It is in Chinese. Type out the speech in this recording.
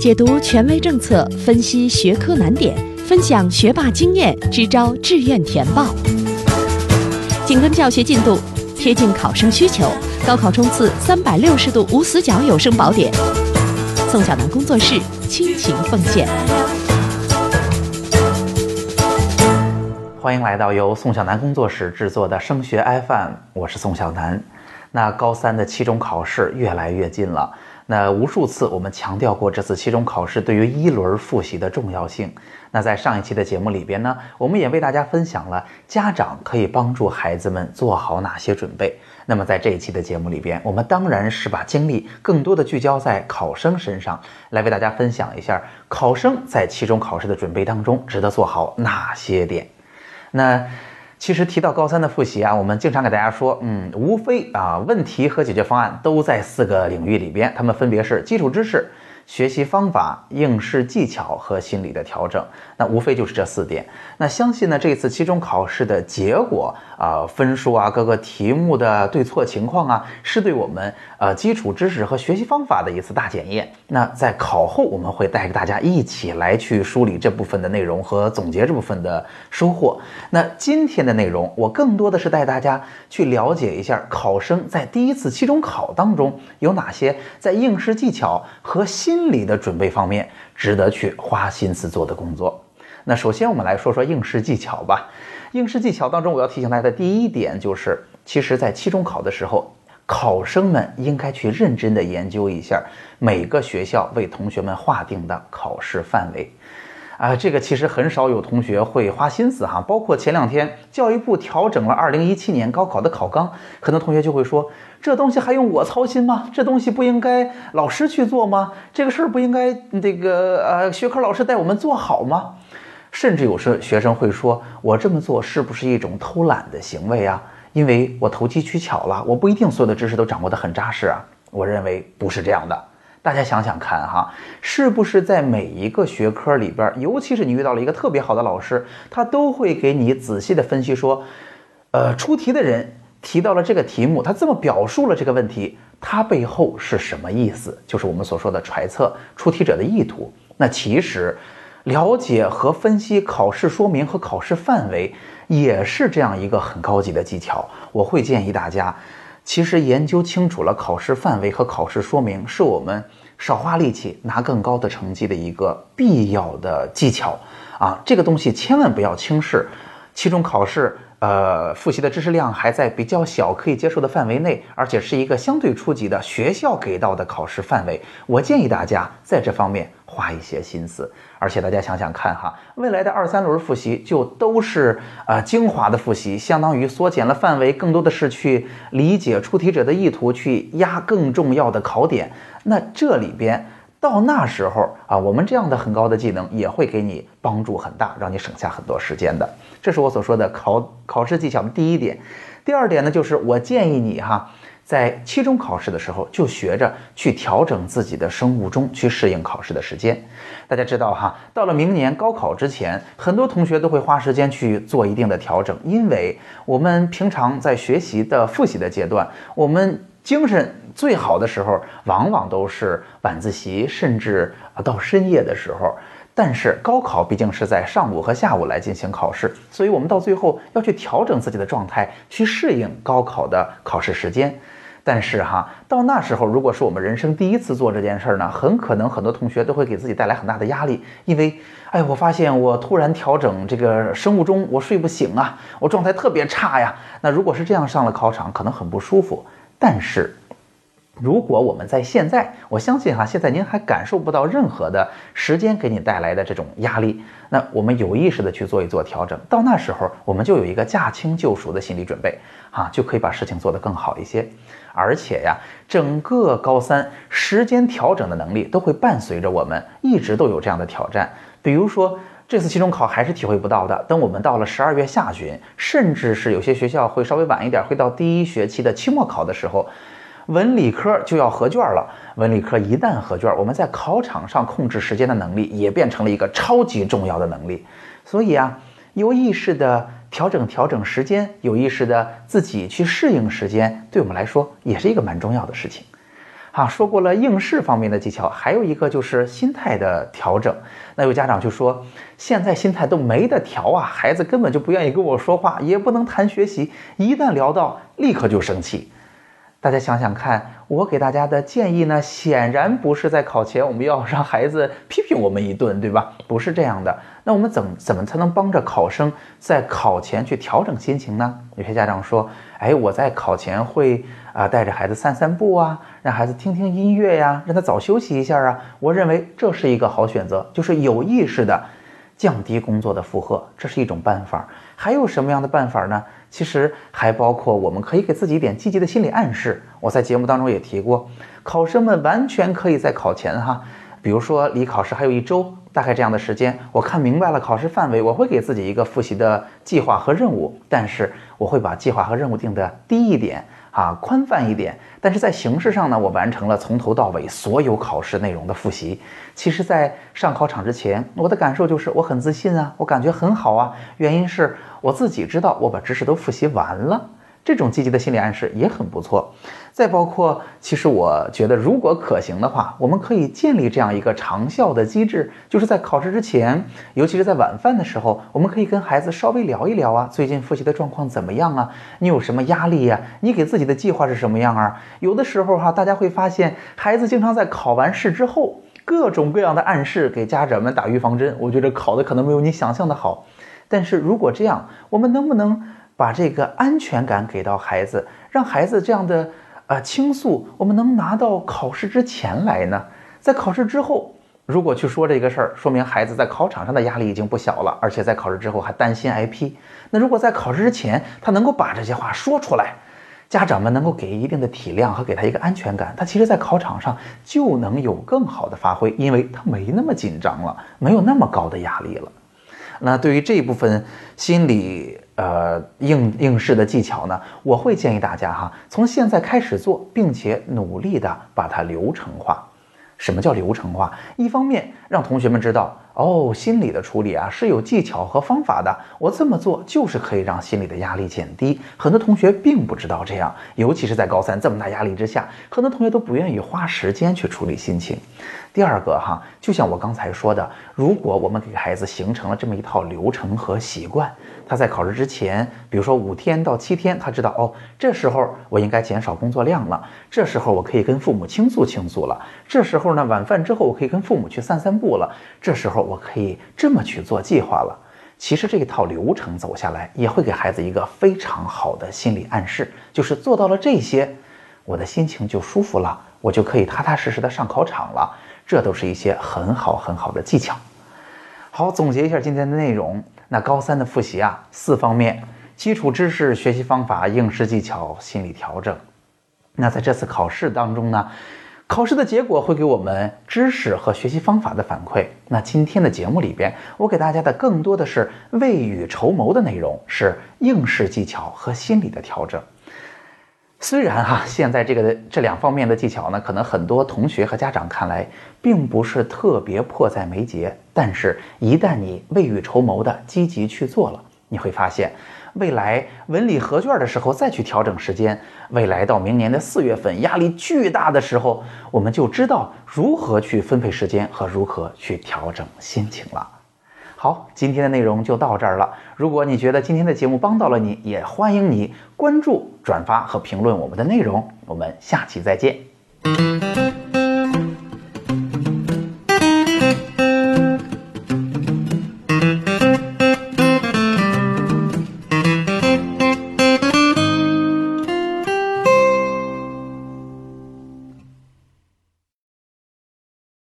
解读权威政策，分析学科难点，分享学霸经验，支招志愿填报。紧跟教学进度，贴近考生需求，高考冲刺三百六十度无死角有声宝典。宋小南工作室倾情奉献。欢迎来到由宋小南工作室制作的升学 FM，我是宋小南。那高三的期中考试越来越近了，那无数次我们强调过这次期中考试对于一轮复习的重要性。那在上一期的节目里边呢，我们也为大家分享了家长可以帮助孩子们做好哪些准备。那么在这一期的节目里边，我们当然是把精力更多的聚焦在考生身上，来为大家分享一下考生在期中考试的准备当中值得做好哪些点。那其实提到高三的复习啊，我们经常给大家说，嗯，无非啊问题和解决方案都在四个领域里边，它们分别是基础知识。学习方法、应试技巧和心理的调整，那无非就是这四点。那相信呢，这次期中考试的结果啊，分数啊，各个题目的对错情况啊，是对我们呃基础知识和学习方法的一次大检验。那在考后，我们会带着大家一起来去梳理这部分的内容和总结这部分的收获。那今天的内容，我更多的是带大家去了解一下考生在第一次期中考当中有哪些在应试技巧和心。心理的准备方面值得去花心思做的工作。那首先我们来说说应试技巧吧。应试技巧当中，我要提醒大家的第一点就是，其实，在期中考的时候，考生们应该去认真的研究一下每个学校为同学们划定的考试范围。啊，这个其实很少有同学会花心思哈。包括前两天教育部调整了二零一七年高考的考纲，很多同学就会说，这东西还用我操心吗？这东西不应该老师去做吗？这个事儿不应该这个呃学科老师带我们做好吗？甚至有时学生会说，我这么做是不是一种偷懒的行为啊？因为我投机取巧了，我不一定所有的知识都掌握得很扎实啊。我认为不是这样的。大家想想看哈，是不是在每一个学科里边，尤其是你遇到了一个特别好的老师，他都会给你仔细的分析说，呃，出题的人提到了这个题目，他这么表述了这个问题，他背后是什么意思？就是我们所说的揣测出题者的意图。那其实，了解和分析考试说明和考试范围，也是这样一个很高级的技巧。我会建议大家。其实研究清楚了考试范围和考试说明，是我们少花力气拿更高的成绩的一个必要的技巧啊！这个东西千万不要轻视。期中考试，呃，复习的知识量还在比较小可以接受的范围内，而且是一个相对初级的学校给到的考试范围。我建议大家在这方面花一些心思。而且大家想想看哈，未来的二三轮复习就都是呃精华的复习，相当于缩减了范围，更多的是去理解出题者的意图，去压更重要的考点。那这里边到那时候啊，我们这样的很高的技能也会给你帮助很大，让你省下很多时间的。这是我所说的考考试技巧的第一点。第二点呢，就是我建议你哈。在期中考试的时候，就学着去调整自己的生物钟，去适应考试的时间。大家知道哈，到了明年高考之前，很多同学都会花时间去做一定的调整，因为我们平常在学习的复习的阶段，我们精神最好的时候，往往都是晚自习，甚至啊到深夜的时候。但是高考毕竟是在上午和下午来进行考试，所以我们到最后要去调整自己的状态，去适应高考的考试时间。但是哈，到那时候，如果是我们人生第一次做这件事儿呢，很可能很多同学都会给自己带来很大的压力，因为，哎，我发现我突然调整这个生物钟，我睡不醒啊，我状态特别差呀。那如果是这样上了考场，可能很不舒服。但是。如果我们在现在，我相信哈，现在您还感受不到任何的时间给你带来的这种压力，那我们有意识的去做一做调整，到那时候我们就有一个驾轻就熟的心理准备，哈，就可以把事情做得更好一些。而且呀，整个高三时间调整的能力都会伴随着我们，一直都有这样的挑战。比如说这次期中考还是体会不到的，等我们到了十二月下旬，甚至是有些学校会稍微晚一点，会到第一学期的期末考的时候。文理科就要合卷了，文理科一旦合卷，我们在考场上控制时间的能力也变成了一个超级重要的能力。所以啊，有意识的调整调整时间，有意识的自己去适应时间，对我们来说也是一个蛮重要的事情。啊，说过了应试方面的技巧，还有一个就是心态的调整。那有家长就说，现在心态都没得调啊，孩子根本就不愿意跟我说话，也不能谈学习，一旦聊到，立刻就生气。大家想想看，我给大家的建议呢，显然不是在考前我们要让孩子批评我们一顿，对吧？不是这样的。那我们怎怎么才能帮着考生在考前去调整心情呢？有些家长说，哎，我在考前会啊带着孩子散散步啊，让孩子听听音乐呀，让他早休息一下啊。我认为这是一个好选择，就是有意识的降低工作的负荷，这是一种办法。还有什么样的办法呢？其实还包括我们可以给自己一点积极的心理暗示。我在节目当中也提过，考生们完全可以在考前哈，比如说离考试还有一周，大概这样的时间，我看明白了考试范围，我会给自己一个复习的计划和任务，但是我会把计划和任务定的低一点。啊，宽泛一点，但是在形式上呢，我完成了从头到尾所有考试内容的复习。其实，在上考场之前，我的感受就是我很自信啊，我感觉很好啊。原因是我自己知道我把知识都复习完了。这种积极的心理暗示也很不错。再包括，其实我觉得，如果可行的话，我们可以建立这样一个长效的机制，就是在考试之前，尤其是在晚饭的时候，我们可以跟孩子稍微聊一聊啊，最近复习的状况怎么样啊？你有什么压力呀？你给自己的计划是什么样啊？有的时候哈，大家会发现，孩子经常在考完试之后，各种各样的暗示给家长们打预防针。我觉得考的可能没有你想象的好，但是如果这样，我们能不能？把这个安全感给到孩子，让孩子这样的呃倾诉，我们能拿到考试之前来呢？在考试之后，如果去说这个事儿，说明孩子在考场上的压力已经不小了，而且在考试之后还担心挨批。那如果在考试之前，他能够把这些话说出来，家长们能够给一定的体谅和给他一个安全感，他其实，在考场上就能有更好的发挥，因为他没那么紧张了，没有那么高的压力了。那对于这一部分心理呃应应试的技巧呢，我会建议大家哈，从现在开始做，并且努力的把它流程化。什么叫流程化？一方面让同学们知道，哦，心理的处理啊是有技巧和方法的，我这么做就是可以让心理的压力减低。很多同学并不知道这样，尤其是在高三这么大压力之下，很多同学都不愿意花时间去处理心情。第二个哈，就像我刚才说的，如果我们给孩子形成了这么一套流程和习惯，他在考试之前，比如说五天到七天，他知道哦，这时候我应该减少工作量了，这时候我可以跟父母倾诉倾诉了，这时候呢，晚饭之后我可以跟父母去散散步了，这时候我可以这么去做计划了。其实这一套流程走下来，也会给孩子一个非常好的心理暗示，就是做到了这些，我的心情就舒服了，我就可以踏踏实实的上考场了。这都是一些很好很好的技巧。好，总结一下今天的内容。那高三的复习啊，四方面：基础知识、学习方法、应试技巧、心理调整。那在这次考试当中呢，考试的结果会给我们知识和学习方法的反馈。那今天的节目里边，我给大家的更多的是未雨绸缪的内容，是应试技巧和心理的调整。虽然哈，现在这个这两方面的技巧呢，可能很多同学和家长看来并不是特别迫在眉睫，但是，一旦你未雨绸缪的积极去做了，你会发现，未来文理合卷的时候再去调整时间，未来到明年的四月份压力巨大的时候，我们就知道如何去分配时间和如何去调整心情了。好，今天的内容就到这儿了。如果你觉得今天的节目帮到了你，也欢迎你关注、转发和评论我们的内容。我们下期再见。